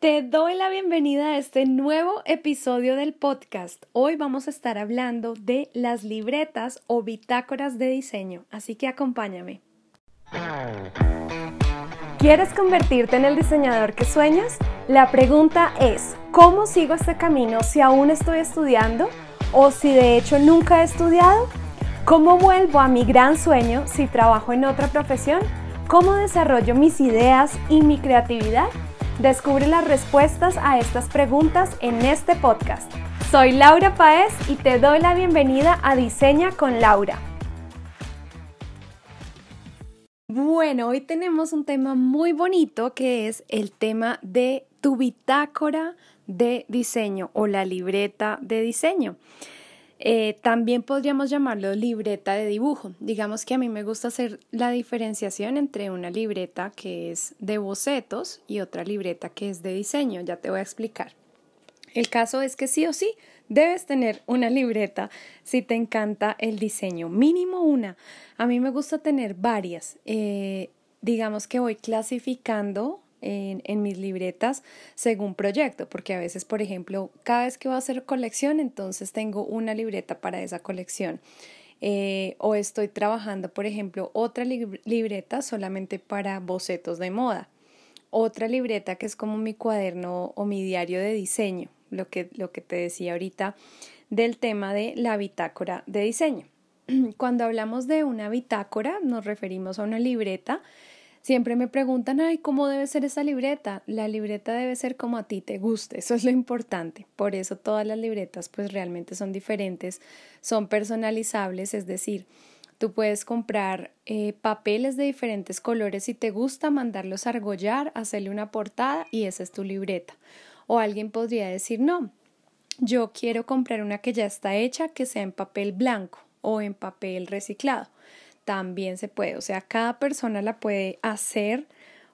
Te doy la bienvenida a este nuevo episodio del podcast. Hoy vamos a estar hablando de las libretas o bitácoras de diseño, así que acompáñame. ¿Quieres convertirte en el diseñador que sueñas? La pregunta es, ¿cómo sigo este camino si aún estoy estudiando o si de hecho nunca he estudiado? ¿Cómo vuelvo a mi gran sueño si trabajo en otra profesión? ¿Cómo desarrollo mis ideas y mi creatividad? Descubre las respuestas a estas preguntas en este podcast. Soy Laura Paez y te doy la bienvenida a Diseña con Laura. Bueno, hoy tenemos un tema muy bonito que es el tema de tu bitácora de diseño o la libreta de diseño. Eh, también podríamos llamarlo libreta de dibujo. Digamos que a mí me gusta hacer la diferenciación entre una libreta que es de bocetos y otra libreta que es de diseño. Ya te voy a explicar. El caso es que sí o sí debes tener una libreta si te encanta el diseño, mínimo una. A mí me gusta tener varias. Eh, digamos que voy clasificando en, mis libretas según proyecto, porque a veces, por ejemplo, cada vez que voy a hacer colección, entonces tengo una libreta para esa colección. Eh, o estoy trabajando, por ejemplo, otra libreta solamente para bocetos de moda. Otra libreta que es como mi cuaderno o mi diario de diseño, lo que, lo que te decía ahorita del tema de la bitácora de diseño. Cuando hablamos de una bitácora, nos referimos a una libreta Siempre me preguntan, ay, ¿cómo debe ser esa libreta? La libreta debe ser como a ti te guste, eso es lo importante. Por eso todas las libretas pues realmente son diferentes, son personalizables, es decir, tú puedes comprar eh, papeles de diferentes colores si te gusta, mandarlos a argollar, hacerle una portada y esa es tu libreta. O alguien podría decir, no, yo quiero comprar una que ya está hecha, que sea en papel blanco o en papel reciclado también se puede. O sea, cada persona la puede hacer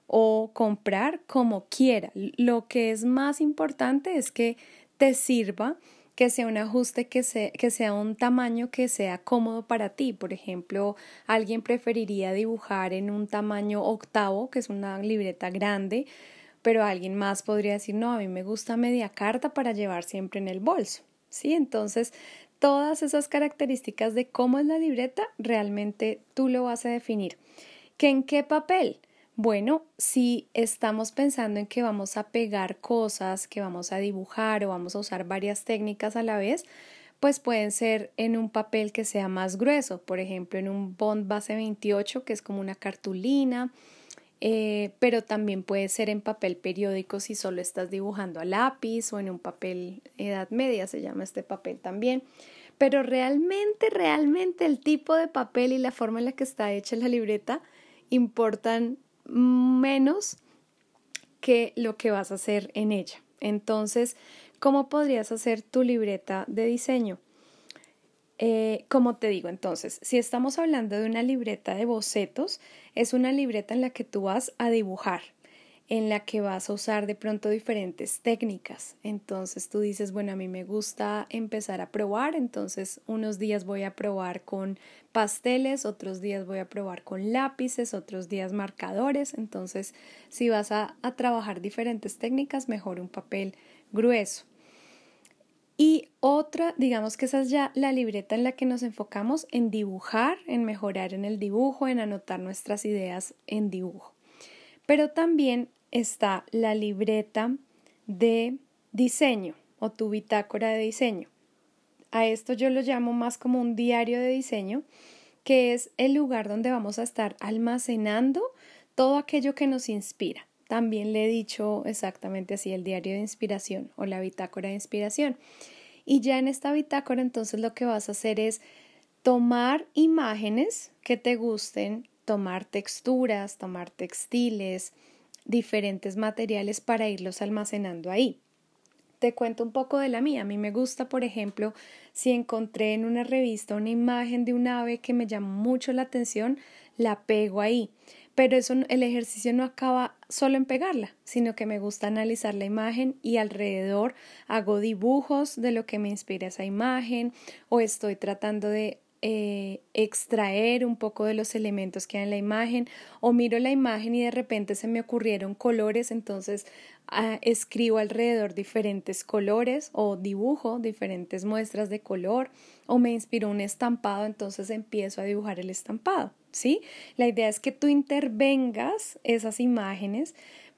o comprar como quiera. Lo que es más importante es que te sirva, que sea un ajuste, que sea, un tamaño que sea cómodo para ti. Por ejemplo, alguien preferiría dibujar en un tamaño octavo, que es una libreta grande, pero alguien más podría decir, no, a mí me gusta media carta para llevar siempre en el bolso. ¿Sí? Entonces, todas esas características de cómo es la libreta, realmente tú lo vas a definir. ¿Que en qué papel? Bueno, si estamos pensando en que vamos a pegar cosas, que vamos a dibujar o vamos a usar varias técnicas a la vez, pues pueden ser en un papel que sea más grueso, por ejemplo, en un bond base 28, que es como una cartulina, eh, pero también puede ser en papel periódico si solo estás dibujando a lápiz o en un papel edad media, se llama este papel también pero realmente, realmente el tipo de papel y la forma en la que está hecha la libreta importan menos que lo que vas a hacer en ella. Entonces, ¿cómo podrías hacer tu libreta de diseño? Eh, como te digo, entonces, si estamos hablando de una libreta de bocetos, es una libreta en la que tú vas a dibujar en la que vas a usar de pronto diferentes técnicas. Entonces tú dices, bueno, a mí me gusta empezar a probar, entonces unos días voy a probar con pasteles, otros días voy a probar con lápices, otros días marcadores. Entonces, si vas a, a trabajar diferentes técnicas, mejor un papel grueso. Y otra, digamos que esa es ya la libreta en la que nos enfocamos en dibujar, en mejorar en el dibujo, en anotar nuestras ideas en dibujo. Pero también está la libreta de diseño o tu bitácora de diseño. A esto yo lo llamo más como un diario de diseño, que es el lugar donde vamos a estar almacenando todo aquello que nos inspira. También le he dicho exactamente así el diario de inspiración o la bitácora de inspiración. Y ya en esta bitácora entonces lo que vas a hacer es tomar imágenes que te gusten, tomar texturas, tomar textiles, diferentes materiales para irlos almacenando ahí. Te cuento un poco de la mía. A mí me gusta, por ejemplo, si encontré en una revista una imagen de un ave que me llamó mucho la atención, la pego ahí. Pero eso, el ejercicio no acaba solo en pegarla, sino que me gusta analizar la imagen y alrededor hago dibujos de lo que me inspira esa imagen o estoy tratando de eh, extraer un poco de los elementos que hay en la imagen o miro la imagen y de repente se me ocurrieron colores, entonces ah, escribo alrededor diferentes colores o dibujo diferentes muestras de color o me inspiró un estampado, entonces empiezo a dibujar el estampado, ¿sí? La idea es que tú intervengas esas imágenes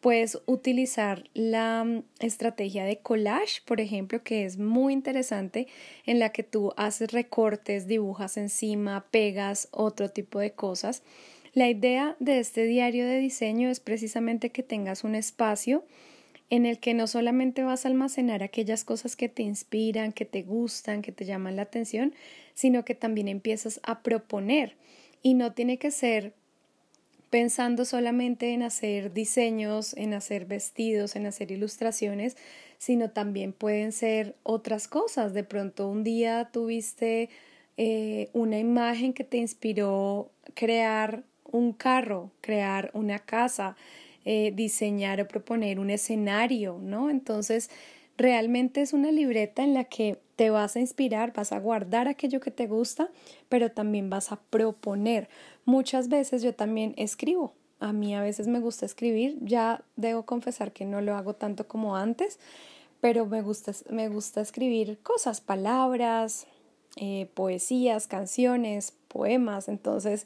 Puedes utilizar la mm, estrategia de collage, por ejemplo, que es muy interesante, en la que tú haces recortes, dibujas encima, pegas otro tipo de cosas. La idea de este diario de diseño es precisamente que tengas un espacio en el que no solamente vas a almacenar aquellas cosas que te inspiran, que te gustan, que te llaman la atención, sino que también empiezas a proponer. Y no tiene que ser pensando solamente en hacer diseños, en hacer vestidos, en hacer ilustraciones, sino también pueden ser otras cosas. De pronto un día tuviste eh, una imagen que te inspiró crear un carro, crear una casa, eh, diseñar o proponer un escenario, ¿no? Entonces, realmente es una libreta en la que te vas a inspirar, vas a guardar aquello que te gusta, pero también vas a proponer. Muchas veces yo también escribo. A mí a veces me gusta escribir, ya debo confesar que no lo hago tanto como antes, pero me gusta, me gusta escribir cosas, palabras, eh, poesías, canciones, poemas. Entonces,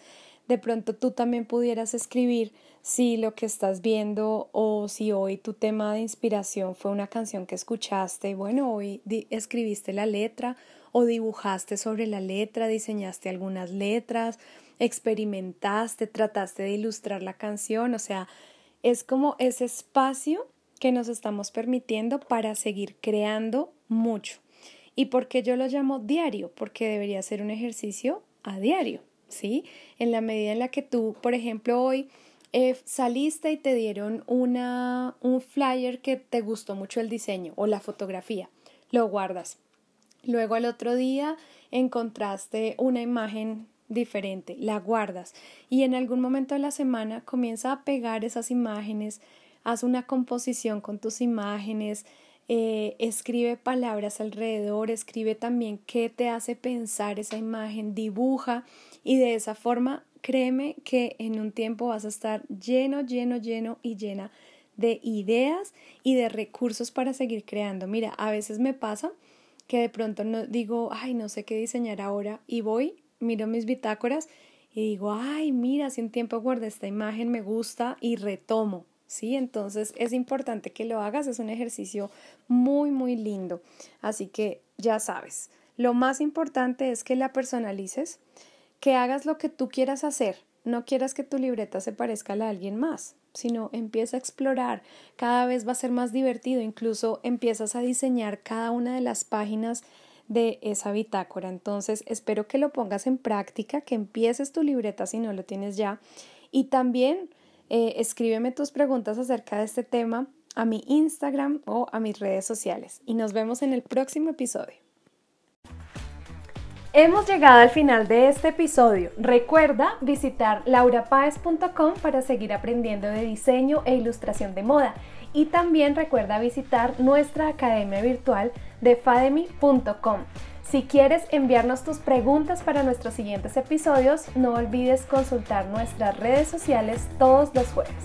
de pronto tú también pudieras escribir si lo que estás viendo o si hoy tu tema de inspiración fue una canción que escuchaste, bueno, hoy escribiste la letra o dibujaste sobre la letra, diseñaste algunas letras, experimentaste, trataste de ilustrar la canción, o sea, es como ese espacio que nos estamos permitiendo para seguir creando mucho. ¿Y por qué yo lo llamo diario? Porque debería ser un ejercicio a diario, ¿sí? En la medida en la que tú, por ejemplo, hoy eh, saliste y te dieron una, un flyer que te gustó mucho el diseño o la fotografía, lo guardas. Luego al otro día encontraste una imagen diferente, la guardas y en algún momento de la semana comienza a pegar esas imágenes, haz una composición con tus imágenes, eh, escribe palabras alrededor, escribe también qué te hace pensar esa imagen, dibuja y de esa forma créeme que en un tiempo vas a estar lleno, lleno, lleno y llena de ideas y de recursos para seguir creando. Mira, a veces me pasa que de pronto no digo, ay, no sé qué diseñar ahora y voy, miro mis bitácoras y digo, ay, mira, si un tiempo guardé esta imagen, me gusta y retomo. ¿Sí? Entonces es importante que lo hagas, es un ejercicio muy, muy lindo. Así que ya sabes, lo más importante es que la personalices, que hagas lo que tú quieras hacer. No quieras que tu libreta se parezca a la de alguien más, sino empieza a explorar. Cada vez va a ser más divertido. Incluso empiezas a diseñar cada una de las páginas de esa bitácora. Entonces, espero que lo pongas en práctica, que empieces tu libreta si no lo tienes ya. Y también eh, escríbeme tus preguntas acerca de este tema a mi Instagram o a mis redes sociales. Y nos vemos en el próximo episodio. Hemos llegado al final de este episodio. Recuerda visitar laurapaez.com para seguir aprendiendo de diseño e ilustración de moda. Y también recuerda visitar nuestra academia virtual de fademi.com. Si quieres enviarnos tus preguntas para nuestros siguientes episodios, no olvides consultar nuestras redes sociales todos los jueves.